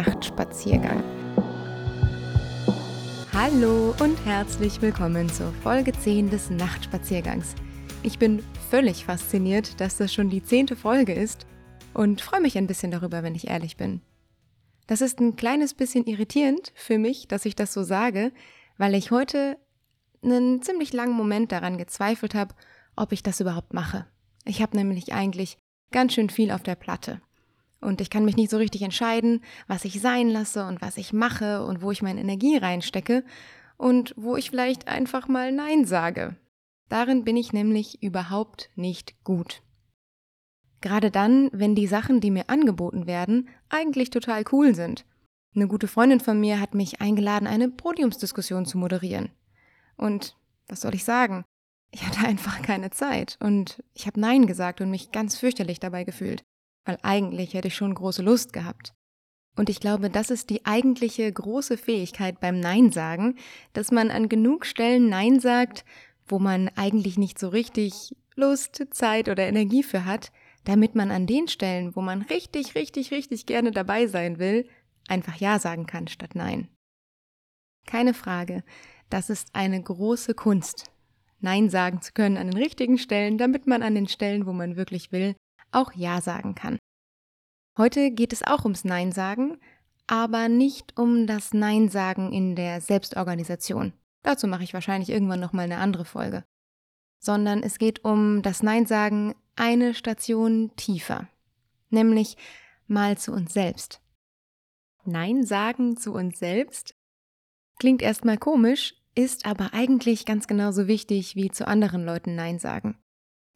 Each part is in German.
Nachtspaziergang. Hallo und herzlich willkommen zur Folge 10 des Nachtspaziergangs. Ich bin völlig fasziniert, dass das schon die zehnte Folge ist und freue mich ein bisschen darüber, wenn ich ehrlich bin. Das ist ein kleines bisschen irritierend für mich, dass ich das so sage, weil ich heute einen ziemlich langen Moment daran gezweifelt habe, ob ich das überhaupt mache. Ich habe nämlich eigentlich ganz schön viel auf der Platte. Und ich kann mich nicht so richtig entscheiden, was ich sein lasse und was ich mache und wo ich meine Energie reinstecke und wo ich vielleicht einfach mal Nein sage. Darin bin ich nämlich überhaupt nicht gut. Gerade dann, wenn die Sachen, die mir angeboten werden, eigentlich total cool sind. Eine gute Freundin von mir hat mich eingeladen, eine Podiumsdiskussion zu moderieren. Und was soll ich sagen? Ich hatte einfach keine Zeit und ich habe Nein gesagt und mich ganz fürchterlich dabei gefühlt, weil eigentlich hätte ich schon große Lust gehabt. Und ich glaube, das ist die eigentliche große Fähigkeit beim Nein sagen, dass man an genug Stellen Nein sagt, wo man eigentlich nicht so richtig Lust, Zeit oder Energie für hat, damit man an den Stellen, wo man richtig, richtig, richtig gerne dabei sein will, einfach Ja sagen kann statt Nein. Keine Frage, das ist eine große Kunst, Nein sagen zu können an den richtigen Stellen, damit man an den Stellen, wo man wirklich will, auch Ja sagen kann. Heute geht es auch ums Nein sagen, aber nicht um das Nein sagen in der Selbstorganisation. Dazu mache ich wahrscheinlich irgendwann noch mal eine andere Folge. Sondern es geht um das Nein sagen eine Station tiefer, nämlich mal zu uns selbst. Nein sagen zu uns selbst klingt erstmal komisch, ist aber eigentlich ganz genauso wichtig wie zu anderen Leuten Nein sagen.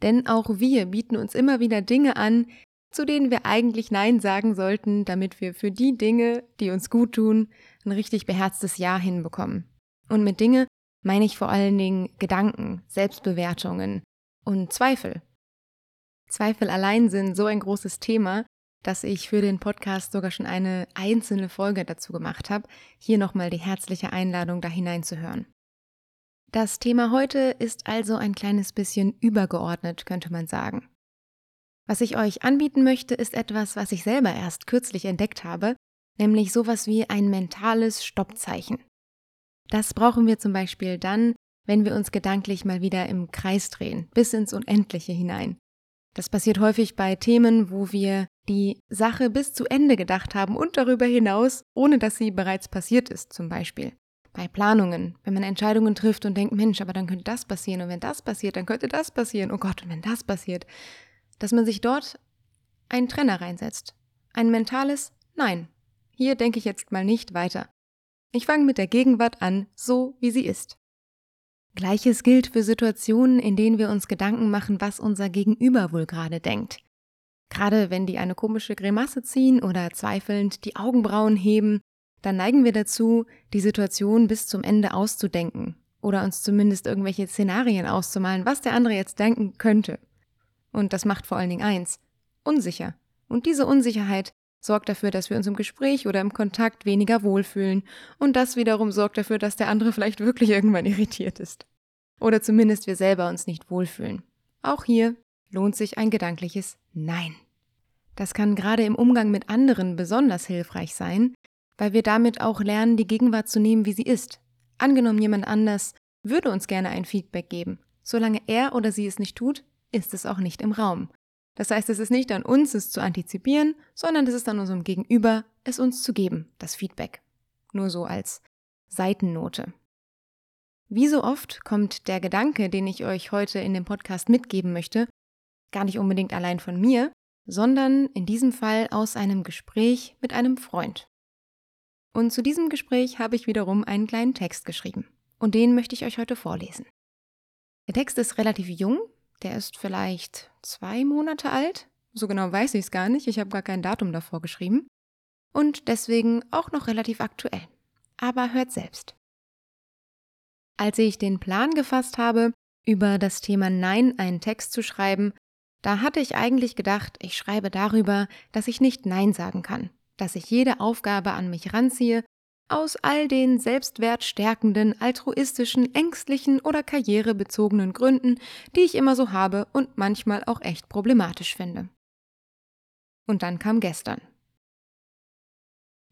Denn auch wir bieten uns immer wieder Dinge an, zu denen wir eigentlich Nein sagen sollten, damit wir für die Dinge, die uns gut tun, ein richtig beherztes Ja hinbekommen. Und mit Dinge meine ich vor allen Dingen Gedanken, Selbstbewertungen und Zweifel. Zweifel allein sind so ein großes Thema, dass ich für den Podcast sogar schon eine einzelne Folge dazu gemacht habe. Hier nochmal die herzliche Einladung, da hineinzuhören. Das Thema heute ist also ein kleines bisschen übergeordnet, könnte man sagen. Was ich euch anbieten möchte, ist etwas, was ich selber erst kürzlich entdeckt habe, nämlich sowas wie ein mentales Stoppzeichen. Das brauchen wir zum Beispiel dann, wenn wir uns gedanklich mal wieder im Kreis drehen, bis ins Unendliche hinein. Das passiert häufig bei Themen, wo wir die Sache bis zu Ende gedacht haben und darüber hinaus, ohne dass sie bereits passiert ist, zum Beispiel. Bei Planungen, wenn man Entscheidungen trifft und denkt, Mensch, aber dann könnte das passieren und wenn das passiert, dann könnte das passieren, oh Gott, und wenn das passiert, dass man sich dort einen Trenner reinsetzt. Ein mentales Nein. Hier denke ich jetzt mal nicht weiter. Ich fange mit der Gegenwart an, so wie sie ist. Gleiches gilt für Situationen, in denen wir uns Gedanken machen, was unser Gegenüber wohl gerade denkt. Gerade wenn die eine komische Grimasse ziehen oder zweifelnd die Augenbrauen heben, dann neigen wir dazu, die Situation bis zum Ende auszudenken oder uns zumindest irgendwelche Szenarien auszumalen, was der andere jetzt denken könnte. Und das macht vor allen Dingen eins, unsicher. Und diese Unsicherheit sorgt dafür, dass wir uns im Gespräch oder im Kontakt weniger wohlfühlen und das wiederum sorgt dafür, dass der andere vielleicht wirklich irgendwann irritiert ist. Oder zumindest wir selber uns nicht wohlfühlen. Auch hier lohnt sich ein gedankliches Nein. Das kann gerade im Umgang mit anderen besonders hilfreich sein, weil wir damit auch lernen, die Gegenwart zu nehmen, wie sie ist. Angenommen, jemand anders würde uns gerne ein Feedback geben. Solange er oder sie es nicht tut, ist es auch nicht im Raum. Das heißt, es ist nicht an uns, es zu antizipieren, sondern es ist an unserem Gegenüber, es uns zu geben, das Feedback. Nur so als Seitennote. Wie so oft kommt der Gedanke, den ich euch heute in dem Podcast mitgeben möchte, gar nicht unbedingt allein von mir, sondern in diesem Fall aus einem Gespräch mit einem Freund. Und zu diesem Gespräch habe ich wiederum einen kleinen Text geschrieben. Und den möchte ich euch heute vorlesen. Der Text ist relativ jung, der ist vielleicht zwei Monate alt. So genau weiß ich es gar nicht. Ich habe gar kein Datum davor geschrieben. Und deswegen auch noch relativ aktuell. Aber hört selbst. Als ich den Plan gefasst habe, über das Thema Nein einen Text zu schreiben, da hatte ich eigentlich gedacht, ich schreibe darüber, dass ich nicht Nein sagen kann, dass ich jede Aufgabe an mich ranziehe aus all den selbstwertstärkenden, altruistischen, ängstlichen oder karrierebezogenen Gründen, die ich immer so habe und manchmal auch echt problematisch finde. Und dann kam gestern.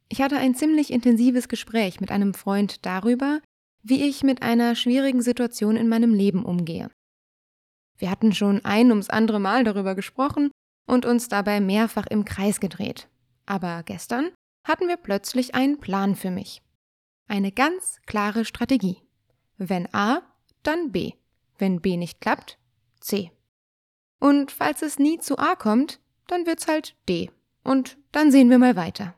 Ich hatte ein ziemlich intensives Gespräch mit einem Freund darüber, wie ich mit einer schwierigen Situation in meinem Leben umgehe. Wir hatten schon ein ums andere Mal darüber gesprochen und uns dabei mehrfach im Kreis gedreht. Aber gestern hatten wir plötzlich einen Plan für mich. Eine ganz klare Strategie. Wenn A, dann B. Wenn B nicht klappt, C. Und falls es nie zu A kommt, dann wird's halt D. Und dann sehen wir mal weiter.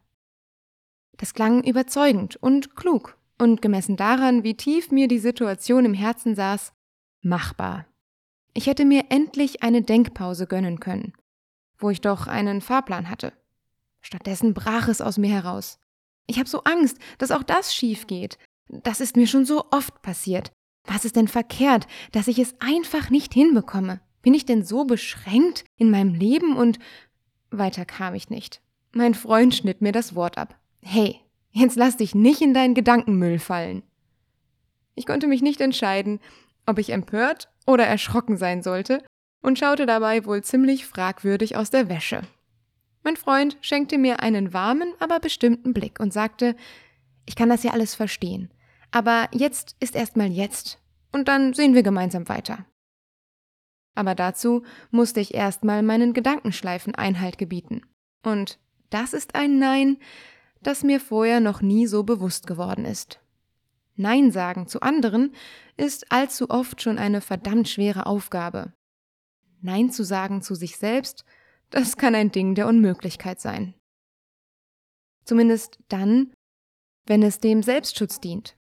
Das klang überzeugend und klug und gemessen daran, wie tief mir die Situation im Herzen saß, machbar. Ich hätte mir endlich eine Denkpause gönnen können, wo ich doch einen Fahrplan hatte. Stattdessen brach es aus mir heraus. Ich habe so Angst, dass auch das schief geht. Das ist mir schon so oft passiert. Was ist denn verkehrt, dass ich es einfach nicht hinbekomme? Bin ich denn so beschränkt in meinem Leben und weiter kam ich nicht. Mein Freund schnitt mir das Wort ab. Hey, jetzt lass dich nicht in deinen Gedankenmüll fallen. Ich konnte mich nicht entscheiden, ob ich empört oder erschrocken sein sollte und schaute dabei wohl ziemlich fragwürdig aus der Wäsche. Mein Freund schenkte mir einen warmen, aber bestimmten Blick und sagte, ich kann das ja alles verstehen, aber jetzt ist erstmal jetzt und dann sehen wir gemeinsam weiter. Aber dazu musste ich erstmal meinen Gedankenschleifen Einhalt gebieten. Und das ist ein Nein, das mir vorher noch nie so bewusst geworden ist. Nein sagen zu anderen ist allzu oft schon eine verdammt schwere Aufgabe. Nein zu sagen zu sich selbst, das kann ein Ding der Unmöglichkeit sein. Zumindest dann, wenn es dem Selbstschutz dient.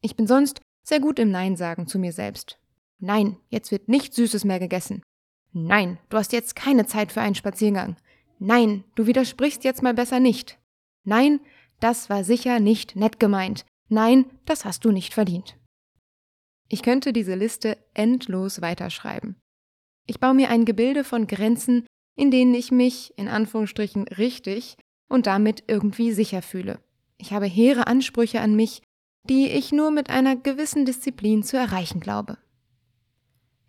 Ich bin sonst sehr gut im Nein sagen zu mir selbst. Nein, jetzt wird nichts Süßes mehr gegessen. Nein, du hast jetzt keine Zeit für einen Spaziergang. Nein, du widersprichst jetzt mal besser nicht. Nein, das war sicher nicht nett gemeint. Nein, das hast du nicht verdient. Ich könnte diese Liste endlos weiterschreiben. Ich baue mir ein Gebilde von Grenzen, in denen ich mich, in Anführungsstrichen, richtig und damit irgendwie sicher fühle. Ich habe hehre Ansprüche an mich, die ich nur mit einer gewissen Disziplin zu erreichen glaube.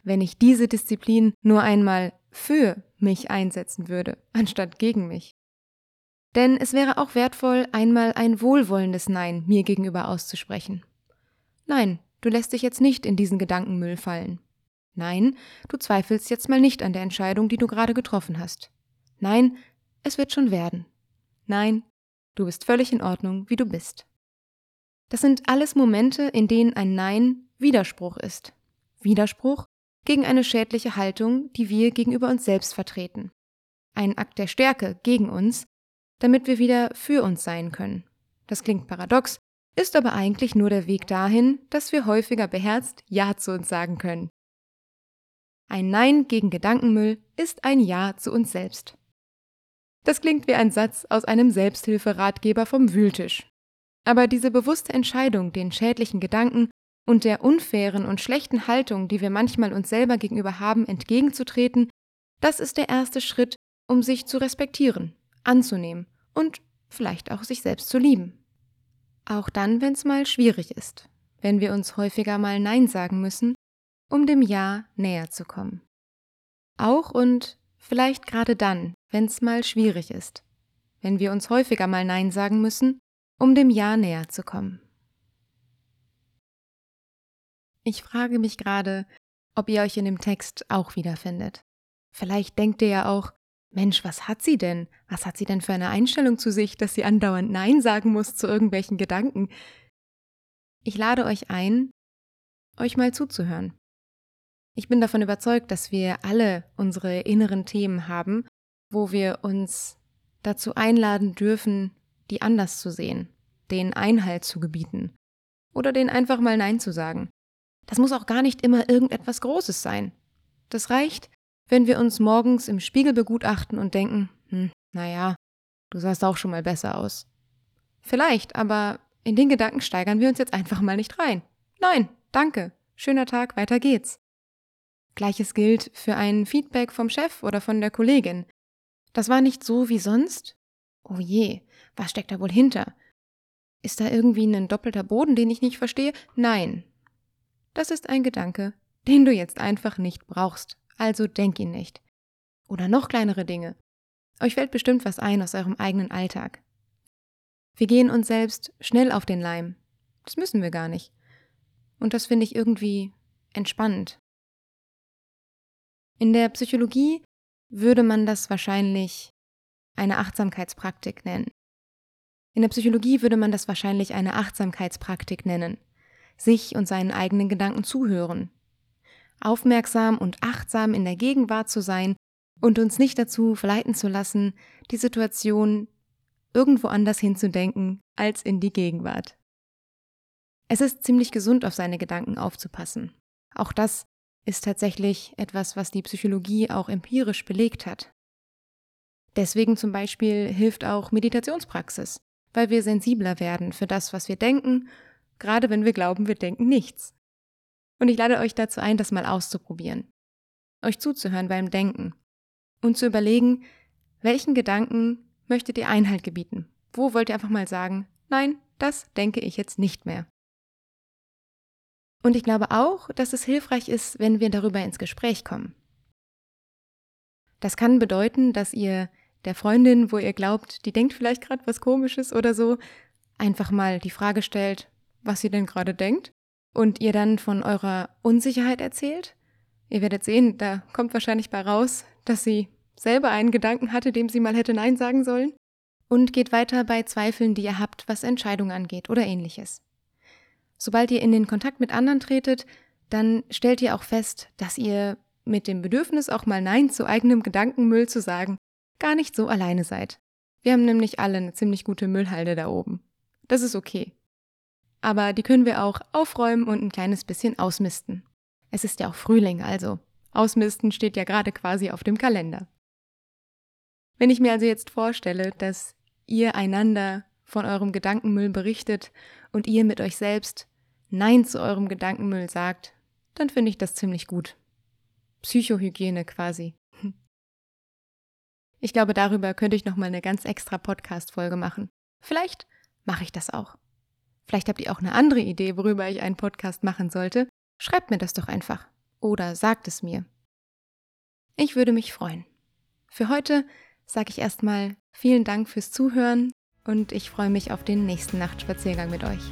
Wenn ich diese Disziplin nur einmal für mich einsetzen würde, anstatt gegen mich. Denn es wäre auch wertvoll, einmal ein wohlwollendes Nein mir gegenüber auszusprechen. Nein, du lässt dich jetzt nicht in diesen Gedankenmüll fallen. Nein, du zweifelst jetzt mal nicht an der Entscheidung, die du gerade getroffen hast. Nein, es wird schon werden. Nein, du bist völlig in Ordnung, wie du bist. Das sind alles Momente, in denen ein Nein Widerspruch ist. Widerspruch gegen eine schädliche Haltung, die wir gegenüber uns selbst vertreten. Ein Akt der Stärke gegen uns, damit wir wieder für uns sein können. Das klingt paradox, ist aber eigentlich nur der Weg dahin, dass wir häufiger beherzt Ja zu uns sagen können. Ein Nein gegen Gedankenmüll ist ein Ja zu uns selbst. Das klingt wie ein Satz aus einem Selbsthilferatgeber vom Wühltisch. Aber diese bewusste Entscheidung, den schädlichen Gedanken und der unfairen und schlechten Haltung, die wir manchmal uns selber gegenüber haben, entgegenzutreten, das ist der erste Schritt, um sich zu respektieren, anzunehmen und vielleicht auch sich selbst zu lieben. Auch dann, wenn es mal schwierig ist, wenn wir uns häufiger mal Nein sagen müssen, um dem Ja näher zu kommen. Auch und vielleicht gerade dann, wenn es mal schwierig ist, wenn wir uns häufiger mal Nein sagen müssen, um dem Ja näher zu kommen. Ich frage mich gerade, ob ihr euch in dem Text auch wiederfindet. Vielleicht denkt ihr ja auch, Mensch, was hat sie denn? Was hat sie denn für eine Einstellung zu sich, dass sie andauernd Nein sagen muss zu irgendwelchen Gedanken? Ich lade euch ein, euch mal zuzuhören. Ich bin davon überzeugt, dass wir alle unsere inneren Themen haben, wo wir uns dazu einladen dürfen, die anders zu sehen, denen Einhalt zu gebieten oder denen einfach mal Nein zu sagen. Das muss auch gar nicht immer irgendetwas Großes sein. Das reicht, wenn wir uns morgens im Spiegel begutachten und denken, hm, naja, du sahst auch schon mal besser aus. Vielleicht, aber in den Gedanken steigern wir uns jetzt einfach mal nicht rein. Nein, danke, schöner Tag, weiter geht's. Gleiches gilt für ein Feedback vom Chef oder von der Kollegin. Das war nicht so wie sonst? Oh je, was steckt da wohl hinter? Ist da irgendwie ein doppelter Boden, den ich nicht verstehe? Nein, das ist ein Gedanke, den du jetzt einfach nicht brauchst, also denk ihn nicht. Oder noch kleinere Dinge. Euch fällt bestimmt was ein aus eurem eigenen Alltag. Wir gehen uns selbst schnell auf den Leim. Das müssen wir gar nicht. Und das finde ich irgendwie entspannend. In der Psychologie würde man das wahrscheinlich eine Achtsamkeitspraktik nennen. In der Psychologie würde man das wahrscheinlich eine Achtsamkeitspraktik nennen. Sich und seinen eigenen Gedanken zuhören. Aufmerksam und achtsam in der Gegenwart zu sein und uns nicht dazu verleiten zu lassen, die Situation irgendwo anders hinzudenken als in die Gegenwart. Es ist ziemlich gesund, auf seine Gedanken aufzupassen. Auch das ist tatsächlich etwas, was die Psychologie auch empirisch belegt hat. Deswegen zum Beispiel hilft auch Meditationspraxis, weil wir sensibler werden für das, was wir denken, gerade wenn wir glauben, wir denken nichts. Und ich lade euch dazu ein, das mal auszuprobieren, euch zuzuhören beim Denken und zu überlegen, welchen Gedanken möchtet ihr Einhalt gebieten? Wo wollt ihr einfach mal sagen, nein, das denke ich jetzt nicht mehr? Und ich glaube auch, dass es hilfreich ist, wenn wir darüber ins Gespräch kommen. Das kann bedeuten, dass ihr der Freundin, wo ihr glaubt, die denkt vielleicht gerade was Komisches oder so, einfach mal die Frage stellt, was sie denn gerade denkt, und ihr dann von eurer Unsicherheit erzählt. Ihr werdet sehen, da kommt wahrscheinlich bei raus, dass sie selber einen Gedanken hatte, dem sie mal hätte Nein sagen sollen. Und geht weiter bei Zweifeln, die ihr habt, was Entscheidungen angeht oder ähnliches. Sobald ihr in den Kontakt mit anderen tretet, dann stellt ihr auch fest, dass ihr mit dem Bedürfnis, auch mal Nein zu eigenem Gedankenmüll zu sagen, gar nicht so alleine seid. Wir haben nämlich alle eine ziemlich gute Müllhalde da oben. Das ist okay. Aber die können wir auch aufräumen und ein kleines bisschen ausmisten. Es ist ja auch Frühling, also ausmisten steht ja gerade quasi auf dem Kalender. Wenn ich mir also jetzt vorstelle, dass ihr einander von eurem Gedankenmüll berichtet und ihr mit euch selbst Nein zu eurem Gedankenmüll sagt, dann finde ich das ziemlich gut. Psychohygiene quasi. Ich glaube, darüber könnte ich nochmal eine ganz extra Podcast-Folge machen. Vielleicht mache ich das auch. Vielleicht habt ihr auch eine andere Idee, worüber ich einen Podcast machen sollte. Schreibt mir das doch einfach. Oder sagt es mir. Ich würde mich freuen. Für heute sage ich erstmal vielen Dank fürs Zuhören und ich freue mich auf den nächsten Nachtspaziergang mit euch.